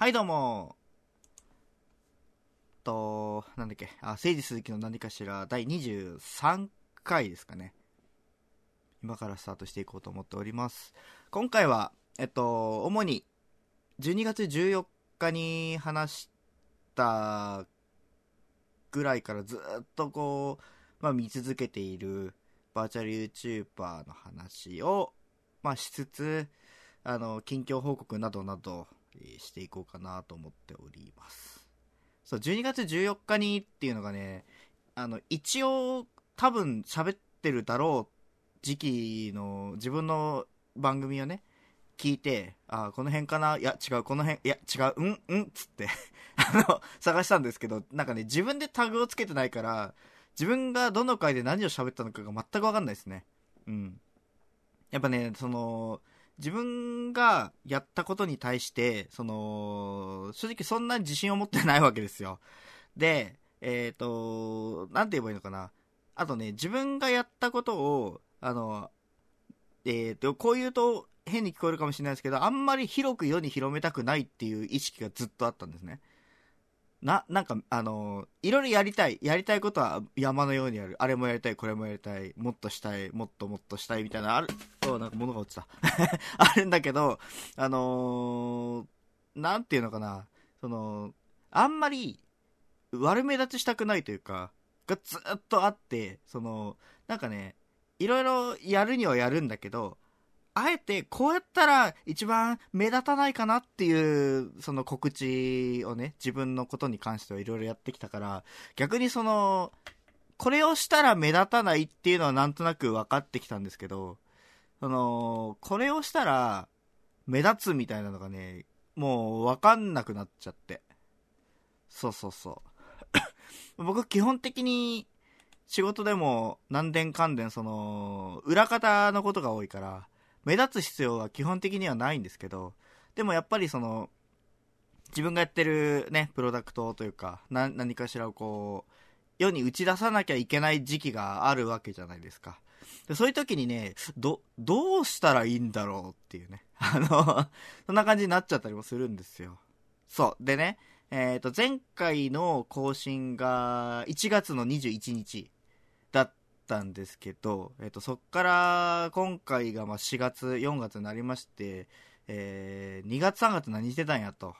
はい、どうも。と、なんだっけ、あ、誠治鈴木の何かしら、第23回ですかね。今からスタートしていこうと思っております。今回は、えっと、主に、12月14日に話したぐらいからずっとこう、まあ見続けているバーチャル YouTuber の話を、まあしつつ、あの、近況報告などなど、していこうかなと思っております。そう、12月14日にっていうのがね、あの、一応多分喋ってるだろう時期の自分の番組をね、聞いて、あ、この辺かな？いや、違う、この辺、いや、違う、うん、うん、つって、あの、探したんですけど、なんかね、自分でタグをつけてないから、自分がどの回で何を喋ったのかが全くわかんないですね。うん。やっぱね、その、自分がやったことに対して、その、正直そんなに自信を持ってないわけですよ。で、えっ、と、なんて言えばいいのかな。あとね、自分がやったことを、あの、えっ、と、こう言うと変に聞こえるかもしれないですけど、あんまり広く世に広めたくないっていう意識がずっとあったんですね。な、なんか、あの、いろいろやりたい。やりたいことは山のようにある。あれもやりたい、これもやりたい。もっとしたい、もっともっとしたいみたいな、ある、そう、なんか物が落ちた。あるんだけど、あのーなんていうのかな。その、あんまり悪目立ちしたくないというか、がずっとあって、その、なんかね、いろいろやるにはやるんだけど、あえてこうやったら一番目立たないかなっていうその告知をね自分のことに関してはいろいろやってきたから逆にそのこれをしたら目立たないっていうのはなんとなく分かってきたんですけどそのこれをしたら目立つみたいなのがねもう分かんなくなっちゃって。そうそうそう。僕基本的に仕事でも何年関連その裏方のことが多いから目立つ必要は基本的にはないんですけどでもやっぱりその自分がやってるねプロダクトというか何かしらをこう世に打ち出さなきゃいけない時期があるわけじゃないですか。でそういう時にねどどうしたらいいんだろうっていうね。あのそんな感じになっちゃったりもするんですよ。そう。でねえっ、と前回の更新が1月の21日。ったんですけど、えっと、そっから今回がまあ4月、4月になりまして、えー2月3月何してたんやと。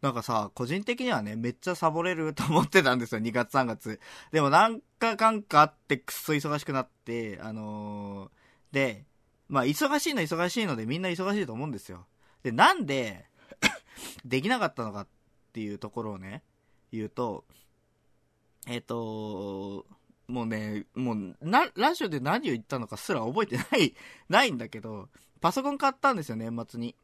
なんかさ、個人的にはね、めっちゃサボれると思ってたんですよ、2月3月。でもなんかかんかあってくっそ忙しくなって、あのーで、まあ忙しいの忙しいのでみんな忙しいと思うんですよ。で、なんで、できなかったのかっていうところをね、言うと、えっ、と、もうね、もう、な、ラジオで何を言ったのかすら覚えてない、ないんだけど、パソコン買ったんですよ、年末に。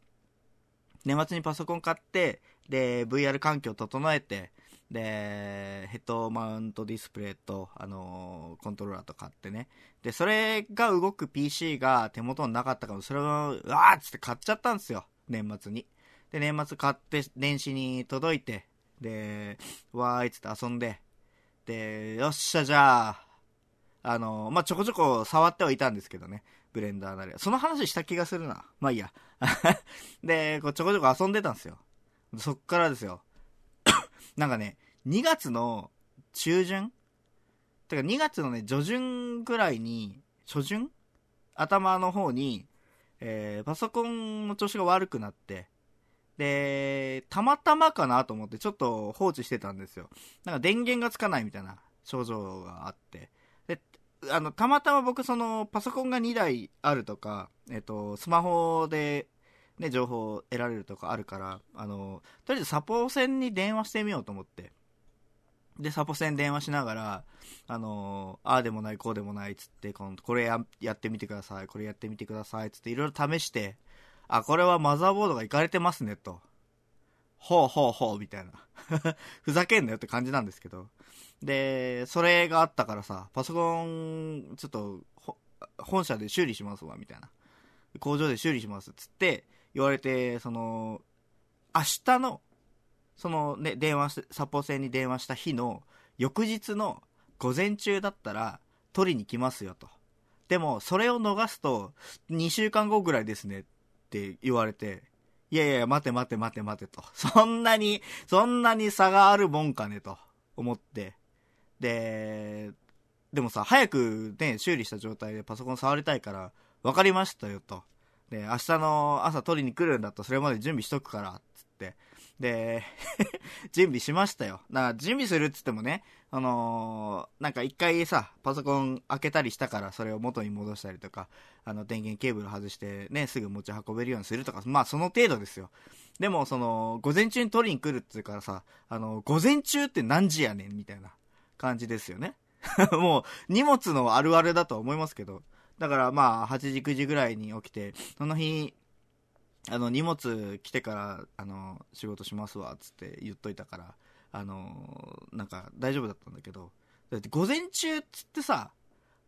年末にパソコン買って、で、VR 環境整えて、で、ヘッドマウントディスプレイと、あのーコントローラーと買ってね。で、それが動く PC が手元になかったから、それを、うわーっつって買っちゃったんですよ、年末に。で、年末買って、電子に届いて、で、わーいっつって遊んで、で、よっしゃ、じゃあ、あの、まあ、ちょこちょこ触ってはいたんですけどね。ブレンダーなり。その話した気がするな。まあいいや。で、こうちょこちょこ遊んでたんですよ。そっからですよ。なんかね、2月の中旬？てか2月のね、上旬ぐらいに、初旬？頭の方に、えーパソコンの調子が悪くなって、で、たまたまかなと思ってちょっと放置してたんですよ。なんか電源がつかないみたいな症状があって。で、あの、たまたま僕そのパソコンが2台あるとか、えっと、スマホでね、情報を得られるとかあるから、あの、とりあえずサポー線に電話してみようと思って。で、サポ線電話しながら、あの、ああでもない、こうでもない、つって、このこれややってみてください、これやってみてください、つっていろいろ試して、あ、これはマザーボードがいかれてますね、と。ほうほうほう、みたいな。ふざけんなよって感じなんですけど。で、それがあったからさ、パソコン、ちょっと、本社で修理しますわ、みたいな。工場で修理します、つって、言われて、その、明日の、そのね、電話し、サポ線に電話した日の、翌日の午前中だったら、取りに来ますよと。でも、それを逃すと、2週間後ぐらいですねって言われて、いやいや、待て待て待て待てと。そんなに、そんなに差があるもんかねと思って。で、でもさ、早くね、修理した状態でパソコン触りたいから、分かりましたよと。で、明日の朝取りに来るんだったらそれまで準備しとくから、つって。で、準備しましたよ。だから準備するっつってもね、あのー、なんか一回さ、パソコン開けたりしたからそれを元に戻したりとか、あの電源ケーブル外してね、すぐ持ち運べるようにするとか、まあその程度ですよ。でもその、午前中に取りに来るって言うからさ、あの、午前中って何時やねんみたいな感じですよね。もう荷物のあるあるだとは思いますけど。だからまあ8時9時ぐらいに起きて、その日、あの荷物来てからあの仕事しますわっつって言っといたからあのなんか大丈夫だったんだけどだって午前中っつってさ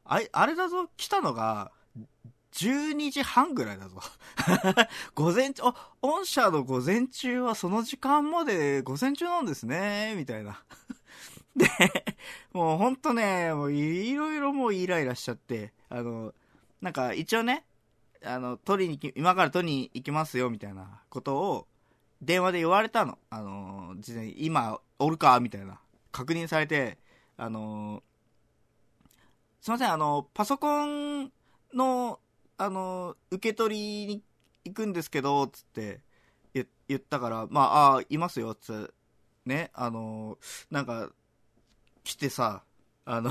ああれだぞ来たのが12時半ぐらいだぞ 午前中、あ、御社の午前中はその時間まで午前中なんですね、みたいな。で、もうほんとね、もういろいろもうイライラしちゃって、あの、なんか一応ね、あの、取りに、今から取りに行きますよ、みたいなことを、電話で言われたの。あの、事前に、今、おるかみたいな。確認されて、あの、すいません、あの、パソコンの、あの、受け取りに行くんですけど、つって言ったから、まあ、あいますよ、つね、あの、なんか、来てさ、あの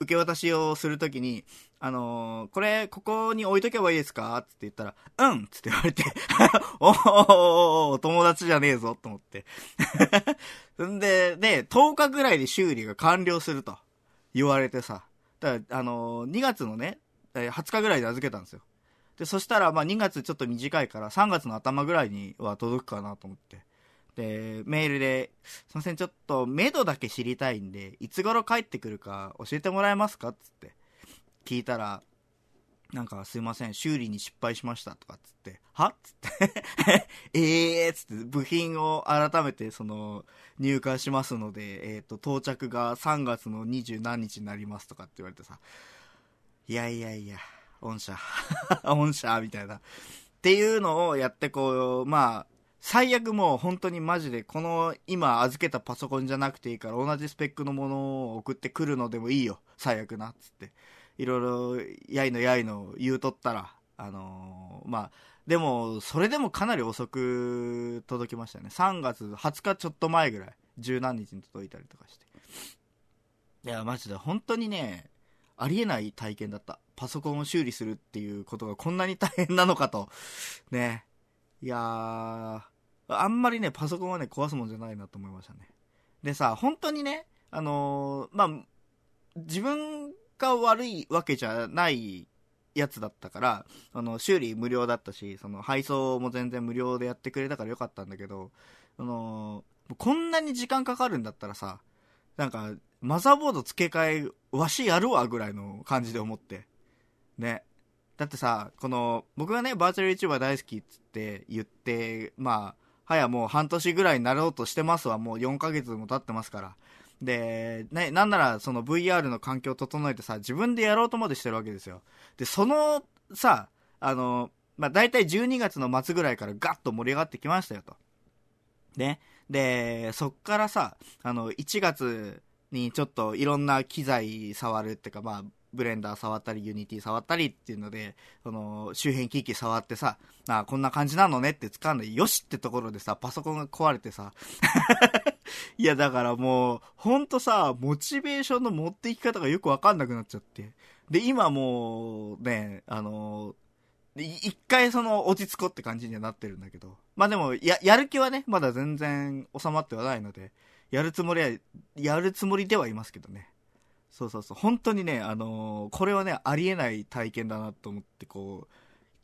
受け渡しをするときに、あのー、これ、ここに置いとけばいいですか？って言ったら、うんつって言われて おおお友達じゃねえぞと思って。んで、で、10日ぐらいで修理が完了すると言われてさ。だから、あのー、2月のね、20日ぐらいで預けたんですよ。で、そしたら、まあ2月ちょっと短いから3月の頭ぐらいには届くかなと思って。で、メールで、すいません、ちょっと、目処だけ知りたいんで、いつ頃帰ってくるか教えてもらえますかつって。聞いたら、なんかすいません、修理に失敗しましたとかっつって、は？っつってえ えーつって、部品を改めてその、入荷しますので、えっ、ー、と、到着が3月の二十何日になりますとかって言われてさ、いやいやいや、御社、御社、みたいな。っていうのをやってこう、まあ、最悪もう本当にマジでこの今預けたパソコンじゃなくていいから同じスペックのものを送ってくるのでもいいよ。最悪な。つって。いろいろ、やいのやいの言うとったら、あのー、まあ、でも、それでもかなり遅く届きましたね。3月20日ちょっと前ぐらい、十何日に届いたりとかして。いや、マジで本当にね、ありえない体験だった。パソコンを修理するっていうことがこんなに大変なのかと。ね。いやー、あんまりね、パソコンはね、壊すもんじゃないなと思いましたね。でさ、本当にね、あのー、まあ、自分が悪いわけじゃないやつだったから、あの、修理無料だったし、その、配送も全然無料でやってくれたからよかったんだけど、あの、こんなに時間かかるんだったらさ、なんか、マザーボード付け替え、わしやるわぐらいの感じで思って。ね。だってさ、この、僕がね、バーチャル YouTuber 大好きっつって言って、まあ、はやもう半年ぐらいになろうとしてますわ。もう4ヶ月も経ってますから。で、ね、なんならその VR の環境を整えてさ、自分でやろうとまでしてるわけですよ。で、そのさ、あの、まあ、大体12月の末ぐらいからガッと盛り上がってきましたよと。ね。で、そっからさ、あの、1月にちょっといろんな機材触るっていうか、まあ、ブレンダー触ったり、ユニティ触ったりっていうので、その、周辺機器触ってさ、あこんな感じなのねって掴んで、よしってところでさ、パソコンが壊れてさ、いや、だからもう、ほんとさ、モチベーションの持っていき方がよくわかんなくなっちゃって。で、今もう、ね、あの一回その落ち着こうって感じにはなってるんだけど。まあでも、や、やる気はね、まだ全然収まってはないので、やるつもりは、やるつもりではいますけどね。そうそうそう。本当にね、あのー、これはね、ありえない体験だなと思って、こう、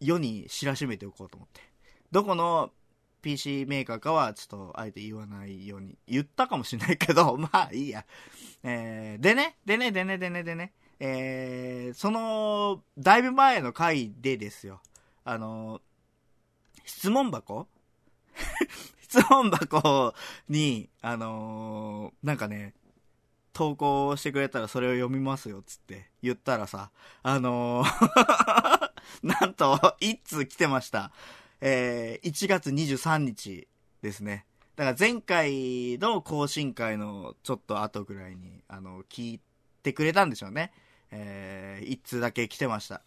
世に知らしめておこうと思って。どこの PC メーカーかはちょっとあえて言わないように言ったかもしれないけど、まあいいや。えー、でね、でね、でね、でね、でね、えー、その、だいぶ前の回でですよ。あの、質問箱？質問箱に、あのー、なんかね、投稿してくれたらそれを読みますよ、つって言ったらさ、あのー なんと、一通来てました。えー、1月23日ですね。だから前回の更新会のちょっと後ぐらいに、あの、聞いてくれたんでしょうね。えー、一通だけ来てました。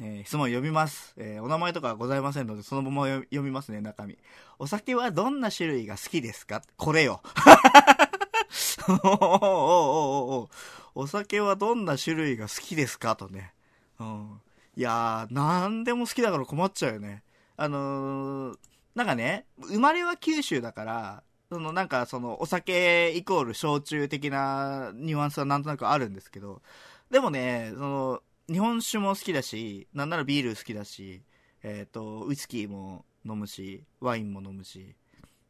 えー、質問読みます。えー、お名前とかはございませんので、そのまま読みますね、中身。お酒はどんな種類が好きですか？これよ。おおお酒はどんな種類が好きですか？とね。うん。いやー、なんでも好きだから困っちゃうよね。あのー、なんかね、生まれは九州だから、そのなんかそのお酒イコール焼酎的なニュアンスはなんとなくあるんですけど、でもね、その、日本酒も好きだし、なんならビール好きだし、えっ、ー、と、ウイスキーも飲むし、ワインも飲むし、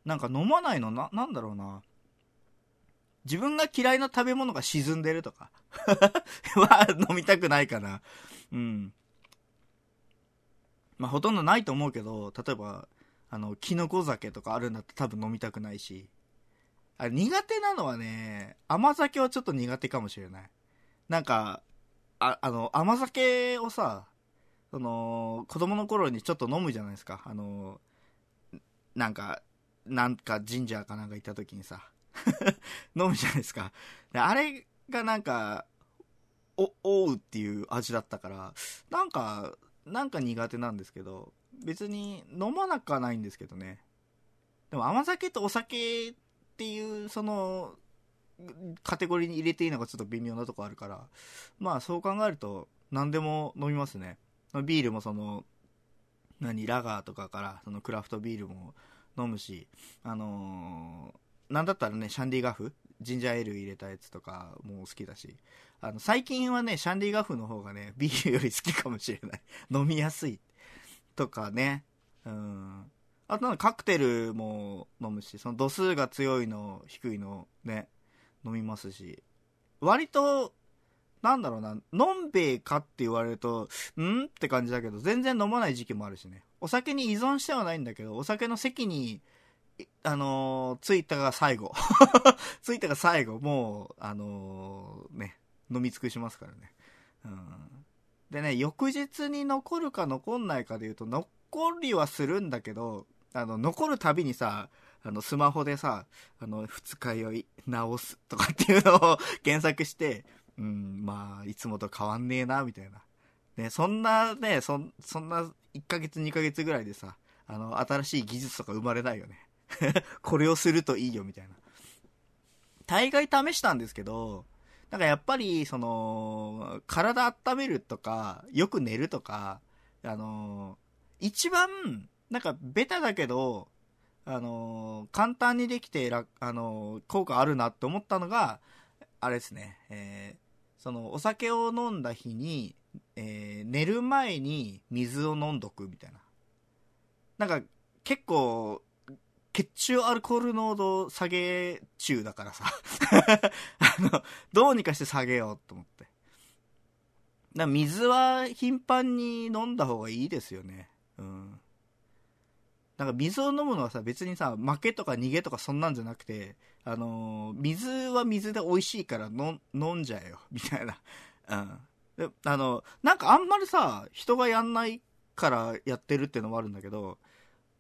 なんか飲まないのな、なんだろうな。自分が嫌いな食べ物が沈んでるとか は飲みたくないかな。うん。まあ、ほとんどないと思うけど、例えば、あの、キノコ酒とかあるんだって多分飲みたくないし。あ、苦手なのはね、甘酒はちょっと苦手かもしれない。なんか、あ、あの、甘酒をさ、その、子供の頃にちょっと飲むじゃないですか。あの、なんか、なんか神社かなんか行った時にさ、飲むじゃないですか。であれがなんか、お、おうっていう味だったから、なんか、なんか苦手なんですけど、別に飲まなくはないんですけどね。でも甘酒とお酒っていう、その、カテゴリーに入れていいのがちょっと微妙なとこあるから、まあそう考えると何でも飲みますね。ビールもその、何、ラガーとかから、そのクラフトビールも飲むし、あのー、なんだったらね、シャンディガフ？ジンジャーエール入れたやつとかも好きだし、あの、最近はね、シャンディガフの方がね、ビールより好きかもしれない。飲みやすい。とかね。うん。あとカクテルも飲むし、その度数が強いの、低いのね、飲みますし。割と、なんだろうな、のんべえかって言われると、ん？って感じだけど、全然飲まない時期もあるしね。お酒に依存してはないんだけど、お酒の席に、あのー、着いたが最後。着いたが最後、もう、あのー、ね、飲み尽くしますからね。うん。でね、翌日に残るか残んないかで言うと、残りはするんだけど、あの、残るたびにさ、あの、スマホでさ、あの、二日酔い直すとかっていうのを 検索して、うん、まあ、いつもと変わんねえな、みたいな。ね、そんなね、そ、そんな1ヶ月2ヶ月ぐらいでさ、あの、新しい技術とか生まれないよね。これをするといいよ、みたいな。大概試したんですけど、なんかやっぱり、その、体温めるとか、よく寝るとか、あの、一番、なんかベタだけど、あの簡単にできて、あの効果あるなって思ったのが、あれですね、えー、その、お酒を飲んだ日に、え、寝る前に水を飲んどくみたいな。なんか、結構、血中アルコール濃度下げ中だからさあの、どうにかして下げようと思って。だ水は頻繁に飲んだ方がいいですよね。うん。なんか水を飲むのはさ、別にさ、負けとか逃げとかそんなんじゃなくて、あのー、水は水で美味しいから飲んじゃえよ、みたいな。うん。で、あの、なんかあんまりさ、人がやんないからやってるっていうのもあるんだけど、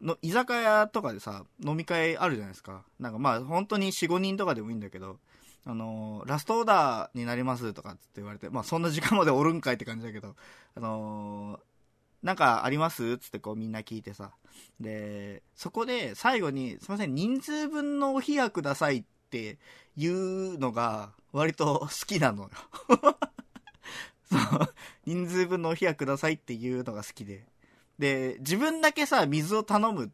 の居酒屋とかでさ、飲み会あるじゃないですか。なんかまあ、本当に4、5人とかでもいいんだけど、あのー、ラストオーダーになりますとかって言われて、まあそんな時間までおるんかいって感じだけど、あのー、なんかありますつってこうみんな聞いてさ。で、そこで最後に、すいません、人数分のお冷やくださいっていうのが割と 好きなのよ。人数分のお冷やくださいっていうのが好きで。で、自分だけさ、水を頼むっ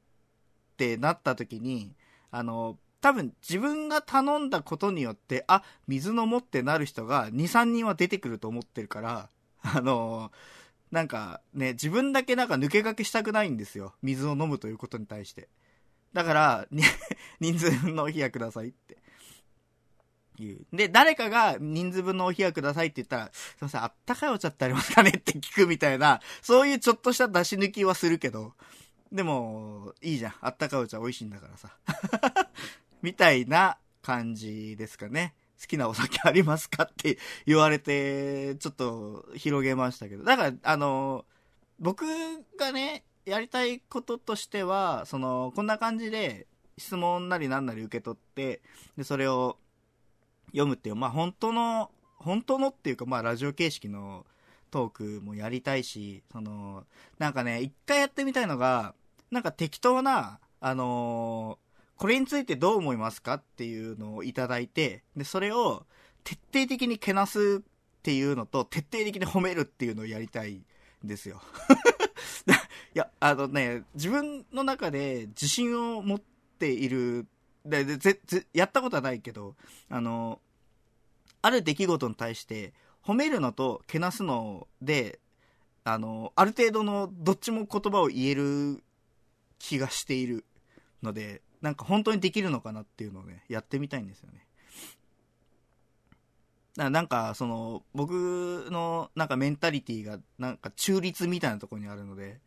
てなった時に、あの、多分自分が頼んだことによって、あ、水飲もうってなる人が2、3人は出てくると思ってるから、あの、なんかね、自分だけなんか抜け駆けしたくないんですよ。水を飲むということに対して。だから、人数分のお冷やくださいって。言う。で、誰かが人数分のお冷やくださいって言ったら、すいません、あったかいお茶ってありますかねって聞くみたいな、そういうちょっとした出し抜きはするけど、でも、いいじゃん。あったかいお茶美味しいんだからさ。みたいな感じですかね。好きなお酒ありますかって言われて、ちょっと広げましたけど。だから、あの、僕がね、やりたいこととしては、その、こんな感じで、質問なりなんなり受け取って、で、それを読むっていう、まあ本当の、本当のっていうか、まあラジオ形式のトークもやりたいし、その、なんかね、一回やってみたいのが、なんか適当な、あのー、これについてどう思いますかっていうのをいただいて、で、それを徹底的にけなすっていうのと、徹底的に褒めるっていうのをやりたいんですよ。いや、あのね、自分の中で自信を持っている、で、ぜ、ぜ、やったことはないけど、あの、ある出来事に対して、褒めるのとけなすので、あの、ある程度のどっちも言葉を言える気がしているので、なんか本当にできるのかなっていうのをね、やってみたいんですよね。なんか、その、僕の、なんかメンタリティが、なんか中立みたいなところにあるので、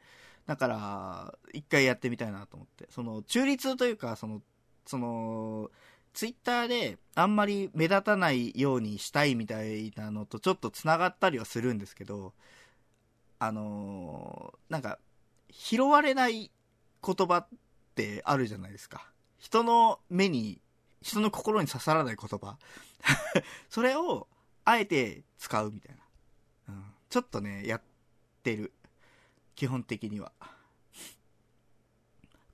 だから、一回やってみたいなと思って。その、中立というか、その、その、ツイッターであんまり目立たないようにしたいみたいなのとちょっと繋がったりはするんですけど、あのー、なんか、拾われない言葉ってあるじゃないですか。人の目に人の心に刺さらない言葉。それをあえて使うみたいな、うん、ちょっとねやってる。基本的には。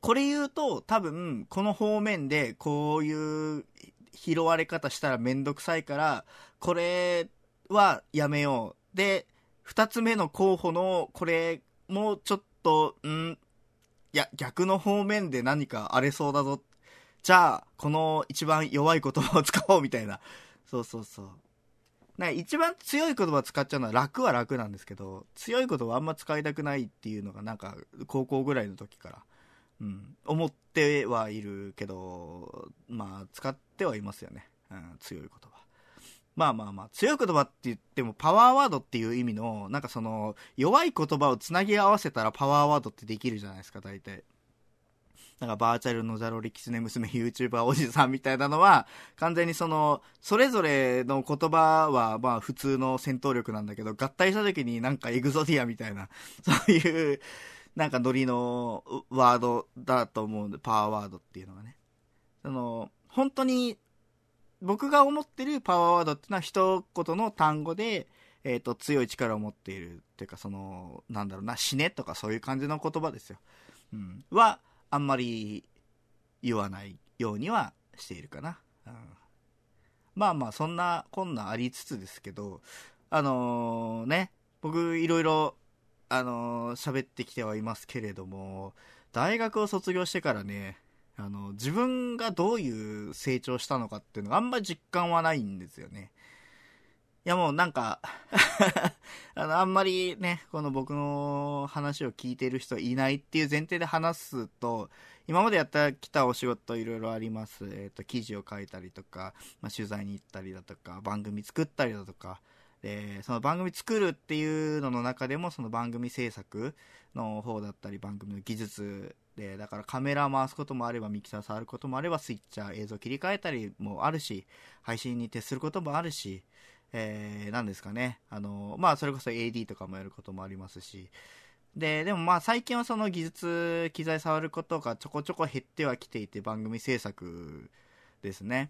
これ言うと多分この方面でこういう拾われ方したらめんどくさいからこれはやめようで2つ目の候補のこれもちょっとんいや逆の方面で何か荒れそうだぞじゃあ、この一番弱い言葉を使おうみたいな。そうそうそう。な一番強い言葉使っちゃうのは楽は楽なんですけど、強い言葉あんま使いたくないっていうのがなんか高校ぐらいの時から、うん、思ってはいるけど、まあ使ってはいますよね。うん、強い言葉。まあまあまあ、強い言葉って言ってもパワーワードっていう意味の、なんかその、弱い言葉をつなぎ合わせたらパワーワードってできるじゃないですか、大体。なんかバーチャルのザロリキツネ娘 YouTuber おじさんみたいなのは、完全にその、それぞれの言葉はまあ普通の戦闘力なんだけど、合体した時になんかエグゾディアみたいな、そういう、なんかノリのワードだと思うんで、パワーワードっていうのがね。その、本当に、僕が思ってるパワーワードっていうのは一言の単語で、えっ、ー、と、強い力を持っている。っていうか、その、なんだろうな、死ねとかそういう感じの言葉ですよ。うん。は、あんまり言わないようにはしているかな。うん、まあまあ、そんなこんなありつつですけど、あのー、ね、僕いろいろ、あのー、喋ってきてはいますけれども、大学を卒業してからね、あの、自分がどういう成長したのかっていうのがあんまり実感はないんですよね。いやもうなんか あの、あんまりね、この僕の話を聞いてる人いないっていう前提で話すと、今までやってきたお仕事いろいろあります。えっ、ー、と、記事を書いたりとか、まあ、取材に行ったりだとか、番組作ったりだとか、で、その番組作るっていうのの中でも、その番組制作の方だったり、番組の技術で、だからカメラ回すこともあれば、ミキサー触ることもあれば、スイッチャー映像切り替えたりもあるし、配信に徹することもあるし、えー、なんですかね。あの、まあ、それこそ AD とかもやることもありますし、で、でもまあ最近はその技術、機材触ることがちょこちょこ減ってはきていて、番組制作ですね。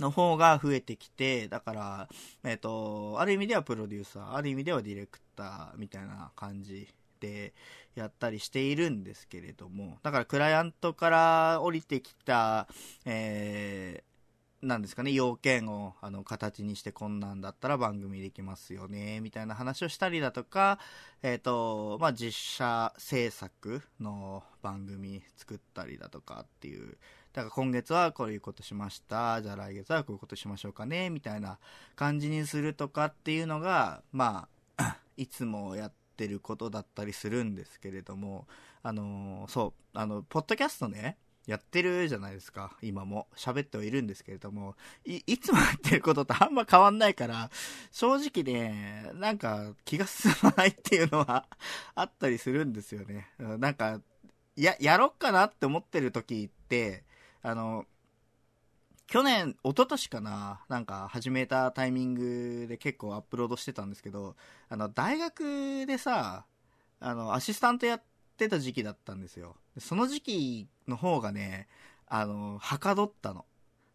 の方が増えてきて、だから、えっ、ー、と、ある意味ではプロデューサー、ある意味ではディレクターみたいな感じでやったりしているんですけれども、だからクライアントから降りてきた、えなんですかね、要件をあの形にしてこんなんだったら番組できますよね、みたいな話をしたりだとか、えっ、ー、と、まあ、実写制作の番組作ったりだとかっていう、だから今月はこういうことしました、じゃあ来月はこういうことしましょうかね、みたいな感じにするとかっていうのが、まあ、いつもやってることだったりするんですけれども、あのそう、あの、ポッドキャストね、やってるじゃないですか、今も。喋ってはいるんですけれども、い、いつもやってることとあんま変わんないから、正直ね、なんか気が進まないっていうのは あったりするんですよね。なんか、や、やろっかなって思ってる時って、あの、去年、一昨年かな、なんか始めたタイミングで結構アップロードしてたんですけど、あの、大学でさ、あの、アシスタントやってた時期だったんですよ。その時期の方がね、あの、はかどったの。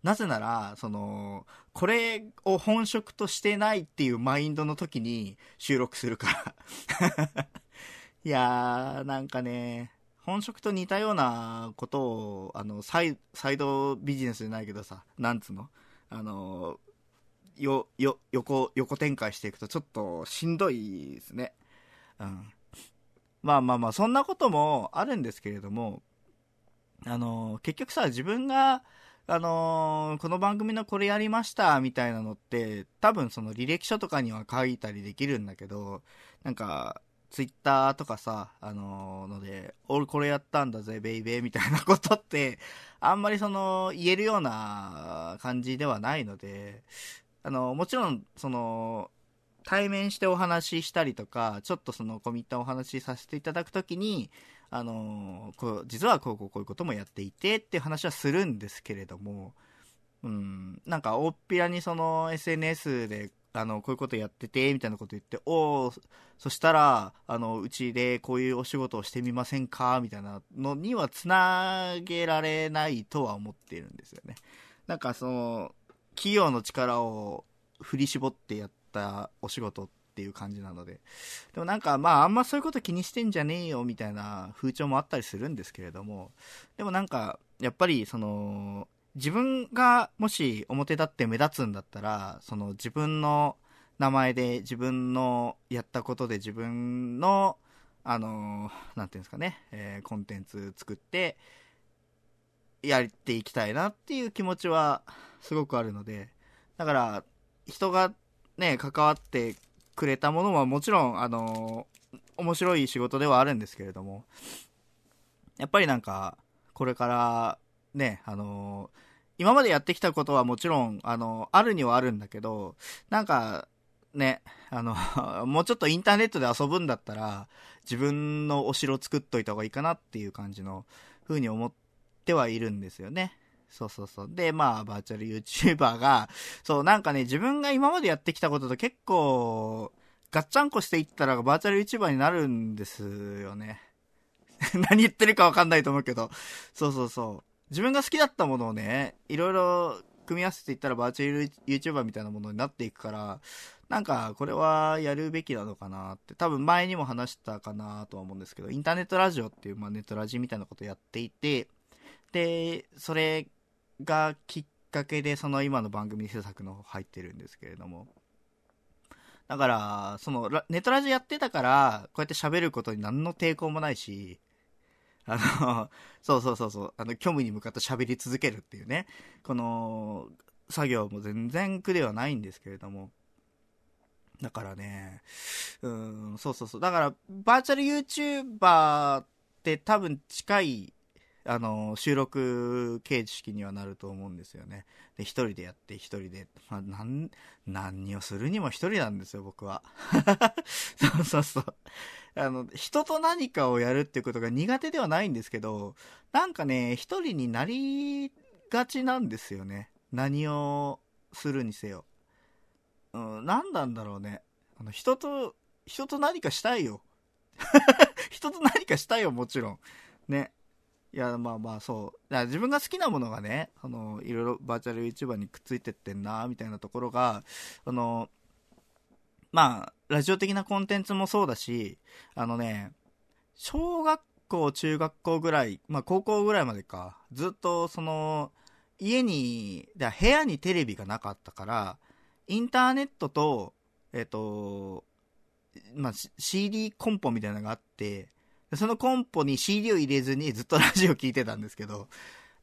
なぜなら、その、これを本職としてないっていうマインドの時に収録するから いやー、なんかね、本職と似たようなことを、あの、サイサイドビジネスじゃないけどさ、なんつうの？あの、よ、よ、横、横展開していくとちょっとしんどいですね。うん。まあまあまあ、そんなこともあるんですけれども、あの、結局さ、自分が、あの、この番組のこれやりましたみたいなのって、多分その履歴書とかには書いたりできるんだけど、なんか、ツイッターとかさ、あのー、ので、俺これやったんだぜ、ベイベーみたいなことって、あんまりその、言えるような感じではないので、あの、もちろん、その、対面してお話ししたりとか、ちょっとその、込み入ったお話しさせていただくときに、あのこう、実はこうこうこういうこともやっていてって話はするんですけれども、うん、なんか大っぴらにその SNS であの、こういうことやってて、みたいなこと言って、おおそしたら、あの、うちでこういうお仕事をしてみませんかみたいなのにはつなげられないとは思っているんですよね。なんかその、企業の力を振り絞ってやったお仕事っていう感じなので。でもなんか、まあ、あんまそういうこと気にしてんじゃねえよ、みたいな風潮もあったりするんですけれども、でもなんか、やっぱり、その、自分がもし表立って目立つんだったら、その自分の名前で自分のやったことで自分の、あのなんていうんですかね、えー、コンテンツ作って、やっていきたいなっていう気持ちはすごくあるので、だから、人がね、関わってくれたものはもちろん、あの面白い仕事ではあるんですけれども、やっぱりなんか、これからね、あのー、今までやってきたことはもちろん、あの、あるにはあるんだけど、なんか、ね、あの、もうちょっとインターネットで遊ぶんだったら、自分のお城作っといた方がいいかなっていう感じの風に思ってはいるんですよね。そうそうそう。で、まあ、バーチャル YouTuber が、そう、なんかね、自分が今までやってきたことと結構、ガッチャンコしていったらバーチャル YouTuber になるんですよね。何言ってるかわかんないと思うけど。そうそうそう。自分が好きだったものをね、いろいろ組み合わせていったらバーチャル YouTuber みたいなものになっていくから、なんかこれはやるべきなのかなって、多分前にも話したかなとは思うんですけど、インターネットラジオっていう、まあ、ネットラジみたいなことやっていて、で、それがきっかけでその今の番組制作の入ってるんですけれども、だから、その、ネットラジオやってたから、こうやって喋ることに何の抵抗もないし、あの、そうそうそうそう、あの、虚無に向かって喋り続けるっていうね、この、作業も全然苦ではないんですけれども、だからね、うん、そうそうそう。だから、バーチャル YouTuber って多分近い、あの、収録形式にはなると思うんですよね。で、一人でやって、一人で、まあ、なん、何をするにも一人なんですよ、僕は。そうそうそう。あの、人と何かをやるっていうことが苦手ではないんですけど、なんかね、一人になりがちなんですよね。何をするにせよ。うん、何なんだろうね。あの、人と、人と何かしたいよ。人と何かしたいよ、もちろん。ね。いや、まあまあ、そう。だから自分が好きなものがね、あの、いろいろバーチャル YouTuber にくっついてってんな、みたいなところが、あの、まあ、ラジオ的なコンテンツもそうだし、あのね、小学校、中学校ぐらい、まあ高校ぐらいまでか、ずっとその、家に、部屋にテレビがなかったから、インターネットと、えっ、と、まあ、CD コンポみたいなのがあって、そのコンポに CD を入れずにずっとラジオ聴いてたんですけど、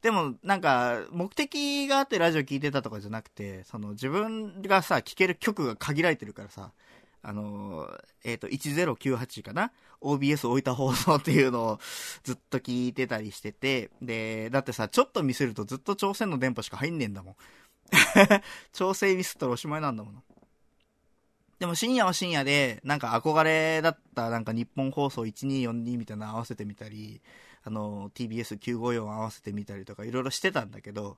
でも、なんか、目的があってラジオ聴いてたとかじゃなくて、その自分がさ、聴ける曲が限られてるからさ、あの、えっ、ー、と、1098かな ?OBS 置いた放送っていうのをずっと聞いてたりしてて、で、だってさ、ちょっとミスるとずっと朝鮮の電波しか入んねえんだもん。調整ミスったらおしまいなんだもん。でも深夜は深夜で、なんか憧れだったなんか日本放送1242みたいなの合わせてみたり、あの、TBS954 合わせてみたりとかいろいろしてたんだけど、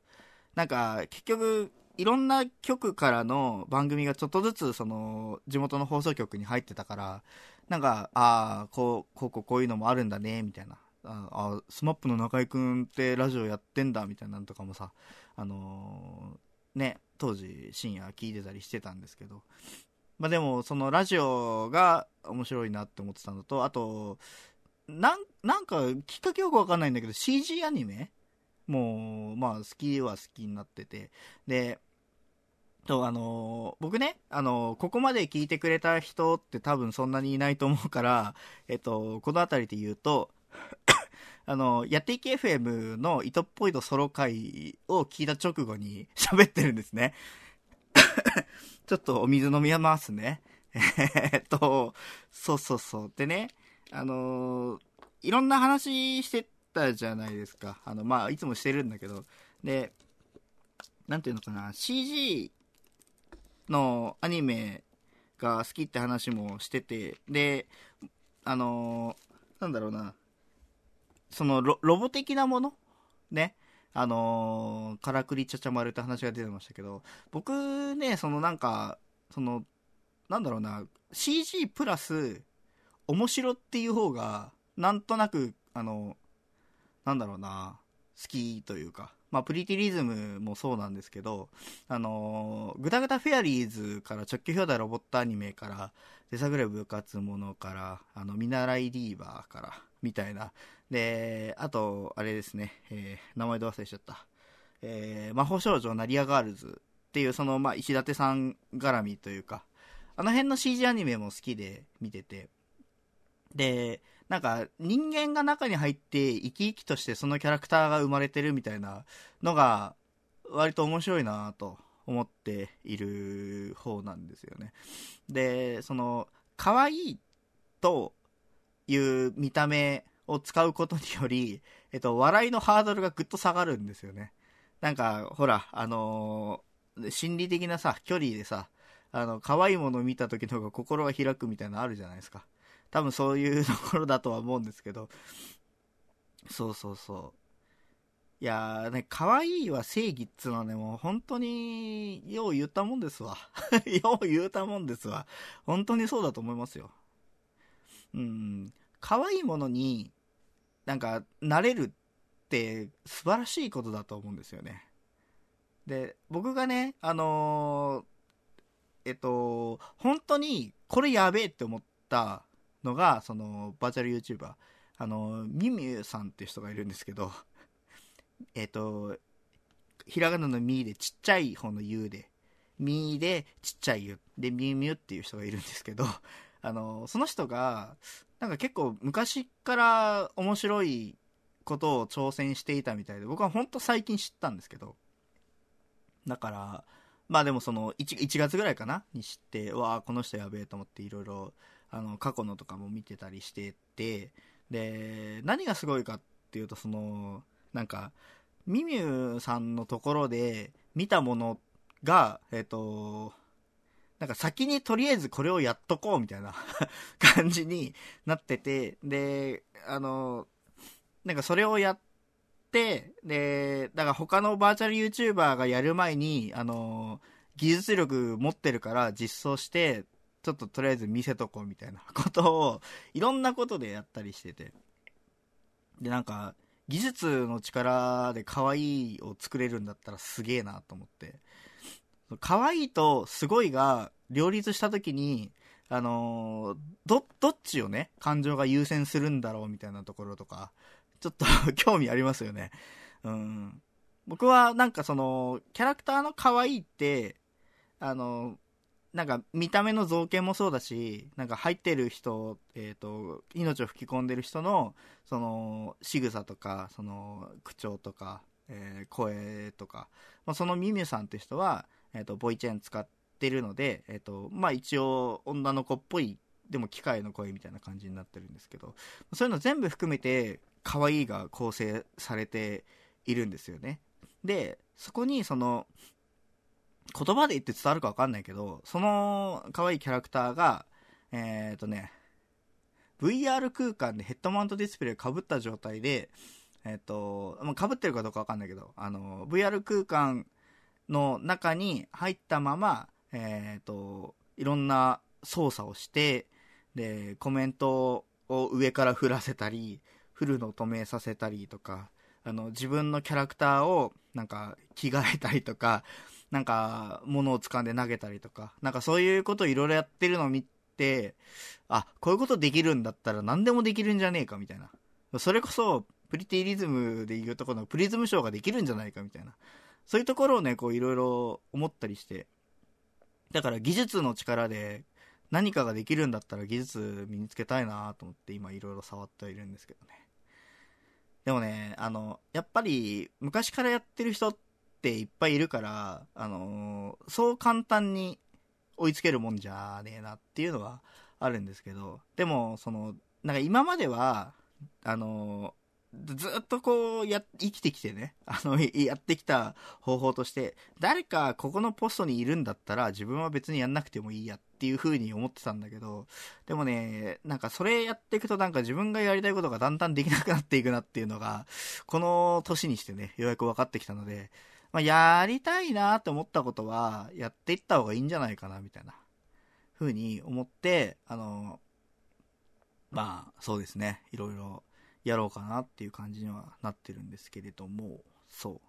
なんか結局、いろんな局からの番組がちょっとずつ、その、地元の放送局に入ってたから、なんか、ああ、こう、こう、こう、いうのもあるんだね、みたいな。ああ、スマップの中居君ってラジオやってんだ、みたいなのとかもさ、あのー、ね、当時深夜聞いてたりしてたんですけど、まあでも、そのラジオが面白いなって思ってたのと、あと、なん、なんか、きっかけよくわかんないんだけど、CG アニメ？もう、まあ、好きは好きになってて。で、と、あの僕ね、あのここまで聞いてくれた人って多分そんなにいないと思うから、えっと、この辺りで言うと、あの、やっていき FM の糸っぽいとソロ回を聞いた直後に 喋ってるんですね。ちょっとお水飲みますね。えっと、そうそうそう。でね、あのいろんな話してたじゃないですか。あの、まあ、いつもしてるんだけど。で、なんていうのかな、CG のアニメが好きって話もしてて、で、あのー、なんだろうな、そのロロボ的なもの？ね、あのー、からくりちゃちゃ丸って話が出てましたけど、僕ね、そのなんか、その、なんだろうな、CG プラス、面白っていう方が、なんとなく、あの、なんだろうな、好きというか、まあ、プリティリズムもそうなんですけど、あの、グダグダフェアリーズから直球表題ロボットアニメから、手探れ部活者から、あの、見習いリーバーから、みたいな。で、あと、あれですね、えー、名前で忘れちゃった。えー、魔法少女ナリアガールズっていう、その、まあ、石立さん絡みというか、あの辺の CG アニメも好きで見てて、で、なんか人間が中に入って生き生きとしてそのキャラクターが生まれてるみたいなのが割と面白いなと思っている方なんですよね。で、その可愛いという見た目を使うことにより、えっと、笑いのハードルがぐっと下がるんですよね。なんか、ほら、あのー、心理的なさ、距離でさ、あの、可愛いものを見た時の方が心が開くみたいなのあるじゃないですか。多分そういうところだとは思うんですけど、そうそうそう。いやーね、可愛いは正義っつうのはね、もう本当に、よう言ったもんですわ。よう言うたもんですわ。本当にそうだと思いますよ。うん。可愛いものに、なんか、なれるって素晴らしいことだと思うんですよね。で、僕がね、あのー、えっと、本当にこれやべえって思ったのが、その、バーチャル YouTuber、あの、ミミュさんっていう人がいるんですけど、えっ、と、ひらがなのミーでちっちゃい方の U で、ミーでちっちゃい U で、ミュミュっていう人がいるんですけど、あの、その人が、なんか結構昔から面白いことを挑戦していたみたいで、僕は本当最近知ったんですけど、だから、まあでもその 1, 1月ぐらいかなに知って、わあ、この人やべえと思っていろいろあの、過去のとかも見てたりしてて、で、何がすごいかっていうと、その、なんか、ミミューさんのところで見たものが、えっ、と、なんか先にとりあえずこれをやっとこうみたいな 感じになってて、で、あの、なんかそれをやって、で、だから他のバーチャル YouTuber がやる前に、あの、技術力持ってるから実装して、ちょっととりあえず見せとこうみたいな ことを、いろんなことでやったりしてて。で、なんか、技術の力で可愛いを作れるんだったらすげえなと思って。可愛いとすごいが両立した時に、あのー、ど、どっちをね、感情が優先するんだろうみたいなところとか、ちょっと 興味ありますよね。うん。僕はなんかその、キャラクターの可愛いって、あの、なんか見た目の造形もそうだし、なんか入ってる人、えっ、ー、と、命を吹き込んでる人の、その、仕草とか、その、口調とか、えー、声とか、まあ、そのミミュさんって人は、えっ、ー、と、ボイチェーン使ってるので、えっ、と、まあ一応、女の子っぽい、でも機械の声みたいな感じになってるんですけど、そういうの全部含めて、可愛いが構成されているんですよね。で、そこにその、言葉で言って伝わるか分かんないけど、その可愛いキャラクターが、えっ、ー、とね、VR 空間でヘッドマウントディスプレイかぶった状態で、えっ、ー、と、かぶってるかどうか分かんないけど、あの、VR 空間の中に入ったまま、えっ、と、いろんな操作をして、で、コメントを上から振らせたり、振るのを止めさせたりとか、あの、自分のキャラクターを、なんか、着替えたりとか、なんか、物を掴んで投げたりとか、なんかそういうことをいろいろやってるのを見て、あ、こういうことできるんだったら何でもできるんじゃねえかみたいな。それこそ、プリティリズムでいうとこのプリズムショーができるんじゃないかみたいな。そういうところをね、こういろいろ思ったりして。だから技術の力で何かができるんだったら技術身につけたいなと思って今いろいろ触ってはいるんですけどね。でもね、あの、やっぱり昔からやってる人っていっぱいいるから、あのそう簡単に追いつけるもんじゃねえなっていうのはあるんですけど、でも、その、なんか今までは、あのずっとこうや、生きてきてね、あの、やってきた方法として、誰かここのポストにいるんだったら自分は別にやんなくてもいいやっていう風に思ってたんだけど、でもね、なんかそれやっていくとなんか自分がやりたいことがだんだんできなくなっていくなっていうのが、この年にしてね、ようやく分かってきたので、まあ、やりたいなって思ったことは、やっていった方がいいんじゃないかな、みたいな、風に思って、あの、まあ、そうですね、いろいろ、やろうかなっていう感じにはなってるんですけれども、そ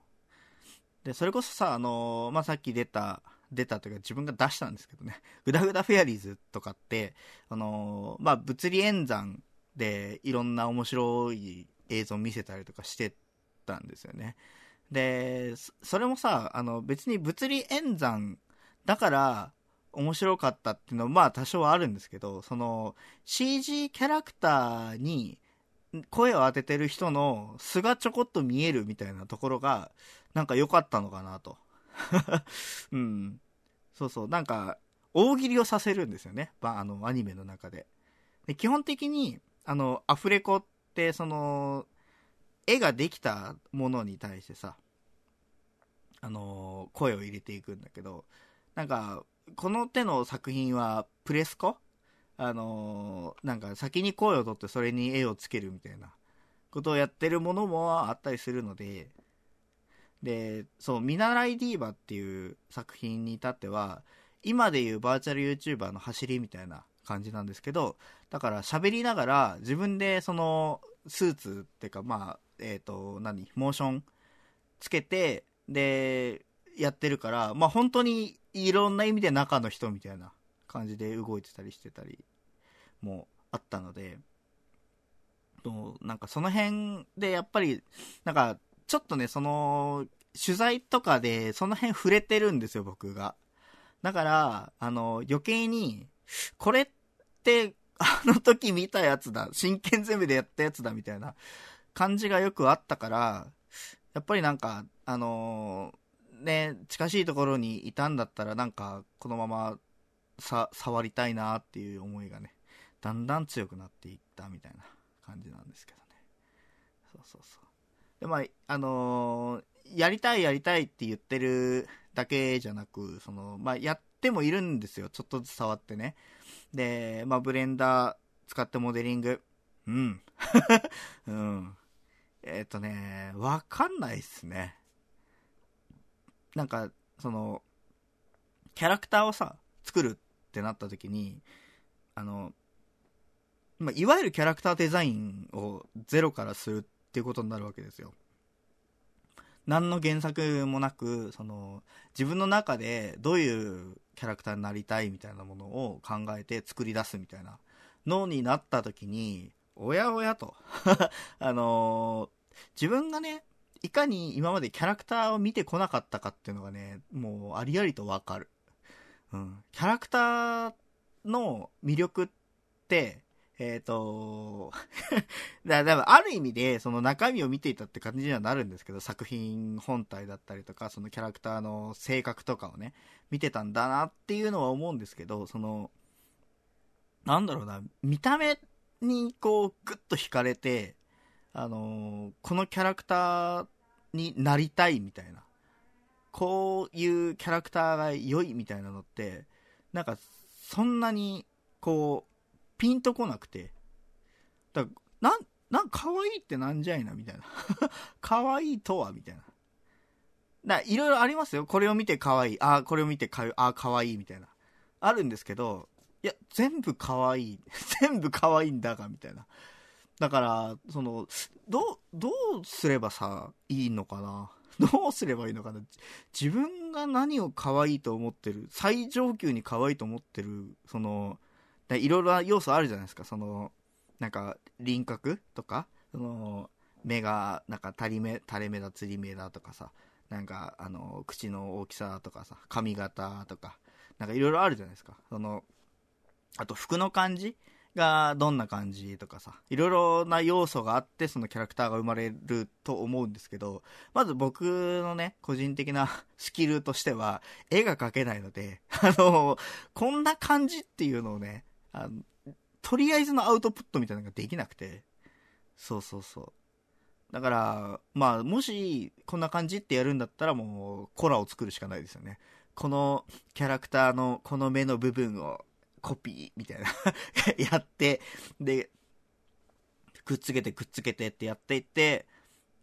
う。で、それこそさ、あの、まあ、さっき出た、出たというか自分が出したんですけどね、グダグダフェアリーズとかって、あの、まあ、物理演算でいろんな面白い映像を見せたりとかしてたんですよね。で、それもさ、あの、別に物理演算だから面白かったっていうのはまあ多少はあるんですけど、その CG キャラクターに声を当ててる人の素がちょこっと見えるみたいなところが、なんか良かったのかなと。うん。そうそう。なんか、大喜利をさせるんですよね。あの、アニメの中で。で基本的に、あの、アフレコって、その、絵ができたものに対してさ、あの、声を入れていくんだけど、なんか、この手の作品はプレスコ？あのー、なんか先に声を取ってそれに絵をつけるみたいなことをやってるものもあったりするので、で、そう、見習いディーバっていう作品に至っては、今でいうバーチャル YouTuber の走りみたいな感じなんですけど、だから喋りながら自分でそのスーツっていうか、まあ、えっ、ー、と、何？モーションつけて、で、やってるから、まあ本当にいろんな意味で中の人みたいな感じで動いてたりしてたりもあったので、となんかその辺でやっぱり、なんかちょっとね、その、取材とかでその辺触れてるんですよ、僕が。だから、あの、余計に、これって、あの時見たやつだ、真剣ゼミでやったやつだ、みたいな感じがよくあったから、やっぱりなんか、あのー、ね、近しいところにいたんだったら、なんか、このままさ、触りたいなっていう思いがね、だんだん強くなっていったみたいな感じなんですけどね。そうそうそう。で、まあ、あのー、やりたいやりたいって言ってるだけじゃなく、その、まあ、やってもいるんですよ。ちょっとずつ触ってね。で、まあ、ブレンダー使ってモデリング。うん。うん。えっ、ー、とね、わかんないっすね。なんか、その、キャラクターをさ、作るってなった時に、あの、まあ、いわゆるキャラクターデザインをゼロからするっていうことになるわけですよ。何の原作もなく、その、自分の中でどういうキャラクターになりたいみたいなものを考えて作り出すみたいなのになった時に、おやおやと あの、自分がね、いかに今までキャラクターを見てこなかったかっていうのがね、もうありありとわかる。うん、キャラクターの魅力って、えっ、ー、と、だからある意味でその中身を見ていたって感じにはなるんですけど、作品本体だったりとか、そのキャラクターの性格とかをね、見てたんだなっていうのは思うんですけど、その、なんだろうな、見た目にこう、ぐっと惹かれて、あのー、このキャラクターになりたいみたいな。こういうキャラクターが良いみたいなのって、なんか、そんなに、こう、ピンとこなくて。だから、なん、なん可愛いってなんじゃいな、みたいな。可愛いとは、みたいな。だいろいろありますよ。これを見て可愛い。ああ、これを見てかああ、可愛いみたいな。あるんですけど、いや、全部可愛い。全部可愛いんだが、みたいな。だから、その、どう、どうすればさ、いいのかな？どうすればいいのかな？自分が何を可愛いと思ってる、最上級に可愛いと思ってる、その、いろいろな要素あるじゃないですか。その、なんか、輪郭とか、その、目が、なんか、垂れ目、垂れ目だ、つり目だとかさ、なんか、あの、口の大きさとかさ、髪型とか、なんかいろいろあるじゃないですか。その、あと服の感じ？がどんな感じとかさ、いろいろな要素があってそのキャラクターが生まれると思うんですけど、まず僕のね、個人的な スキルとしては、絵が描けないので、あの、こんな感じっていうのをね、あのとりあえずのアウトプットみたいなのができなくて、そうそうそう。だから、まあ、もし、こんな感じってやるんだったらもう、コラを作るしかないですよね。このキャラクターのこの目の部分をコピーみたいな やって、で、くっつけてくっつけてってやっていって、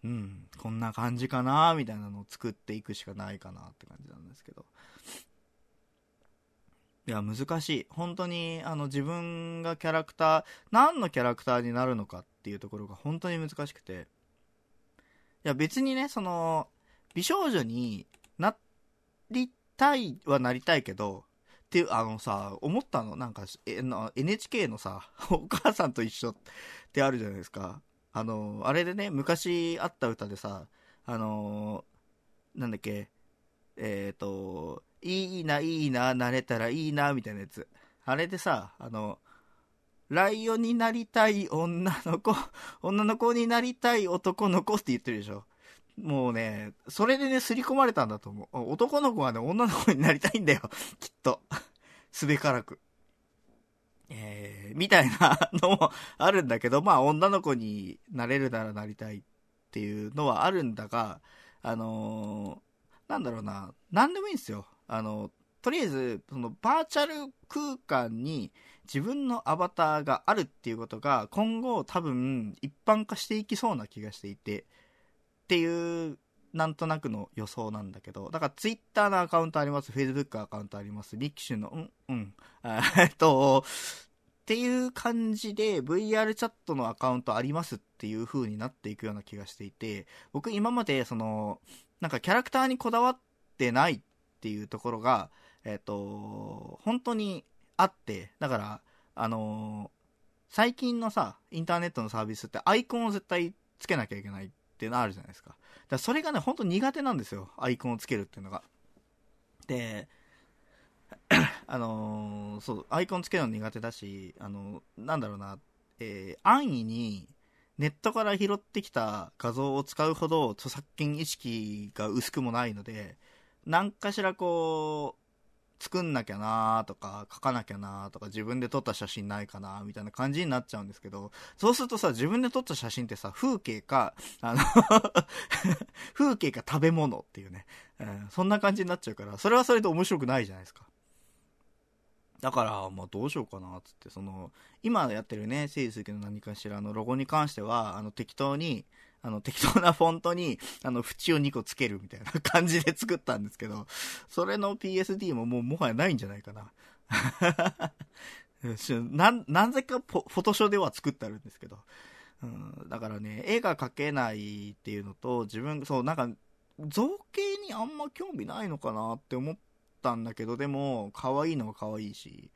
うん、こんな感じかなみたいなのを作っていくしかないかなって感じなんですけど。いや、難しい。本当に、あの、自分がキャラクター、何のキャラクターになるのかっていうところが本当に難しくて。いや、別にね、その、美少女になりたいはなりたいけど、てあのさ、思ったの、なんか、え NHK のさ、お母さんと一緒ってあるじゃないですか。あの、あれでね、昔あった歌でさ、あの、なんだっけ、えっ、ー、と、いいな、いいな、慣れたらいいな、みたいなやつ。あれでさ、あの、ライオンになりたい女の子、女の子になりたい男の子って言ってるでしょ。もうね、それでね、刷り込まれたんだと思う。男の子はね、女の子になりたいんだよ。きっと。すべからく。えー、みたいなのも あるんだけど、まあ女の子になれるならなりたいっていうのはあるんだが、あのー、なんだろうな、なんでもいいんですよ。あの、とりあえず、そのバーチャル空間に自分のアバターがあるっていうことが今後多分一般化していきそうな気がしていて、っていうなんとなくの予想なんだけど、だからツイッターのアカウントあります、フェイスブックアカウントあります、ミキシュの、うん、うん、えっと、っていう感じで VR チャットのアカウントありますっていう風になっていくような気がしていて、僕今までその、なんかキャラクターにこだわってないっていうところが、えっ、と、本当にあって、だから、あの最近のさ、インターネットのサービスってアイコンを絶対つけなきゃいけない。っていうのあるじゃないですか。だそれがね、ほんと苦手なんですよ。アイコンをつけるっていうのが。で、あのー、そう、アイコンつけるの苦手だし、あのー、なんだろうな、えー、安易にネットから拾ってきた画像を使うほど著作権意識が薄くもないので、何かしらこう、作んなきゃなーとか、書かなきゃなとか、自分で撮った写真ないかなみたいな感じになっちゃうんですけど、そうするとさ、自分で撮った写真ってさ、風景か、あの 風景か食べ物っていうね、うん、そんな感じになっちゃうから、それはそれで面白くないじゃないですか。だから、まあどうしようかな、つって、その、今やってるね、聖水家の何かしらのロゴに関しては、あの、適当に、あの、適当なフォントに、あの、縁を2個つけるみたいな 感じで作ったんですけど、それの PSD ももうもはやないんじゃないかな。な、なぜかフォトショーでは作ってあるんですけど。うん、だからね、絵が描けないっていうのと、自分、そう、なんか、造形にあんま興味ないのかなって思ったんだけど、でも、可愛いのは可愛いし、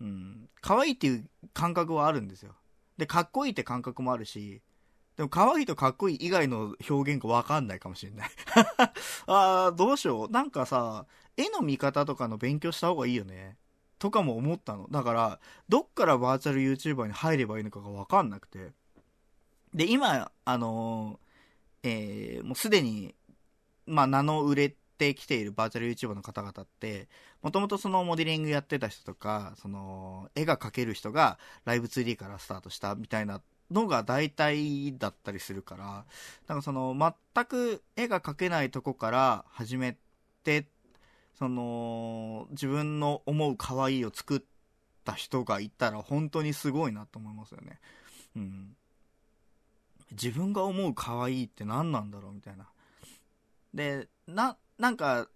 うん、可愛いっていう感覚はあるんですよ。で、かっこいいって感覚もあるし、でも可愛いとかっこいい以外の表現がわかんないかもしれない あー、どうしよう。なんかさ、絵の見方とかの勉強した方がいいよね。とかも思ったの。だから、どっからバーチャル YouTuber に入ればいいのかがわかんなくて。で、今、あのー、えー、もうすでに、まあ、名の売れてきているバーチャル YouTuber の方々って、もともとそのモデリングやってた人とか、その、絵が描ける人がライブ 2D からスタートしたみたいなのが大体だったりするから、なんかその、全く絵が描けないとこから始めて、その、自分の思う可愛いを作った人がいたら本当にすごいなと思いますよね。うん。自分が思う可愛いって何なんだろうみたいな。で、な、なんか、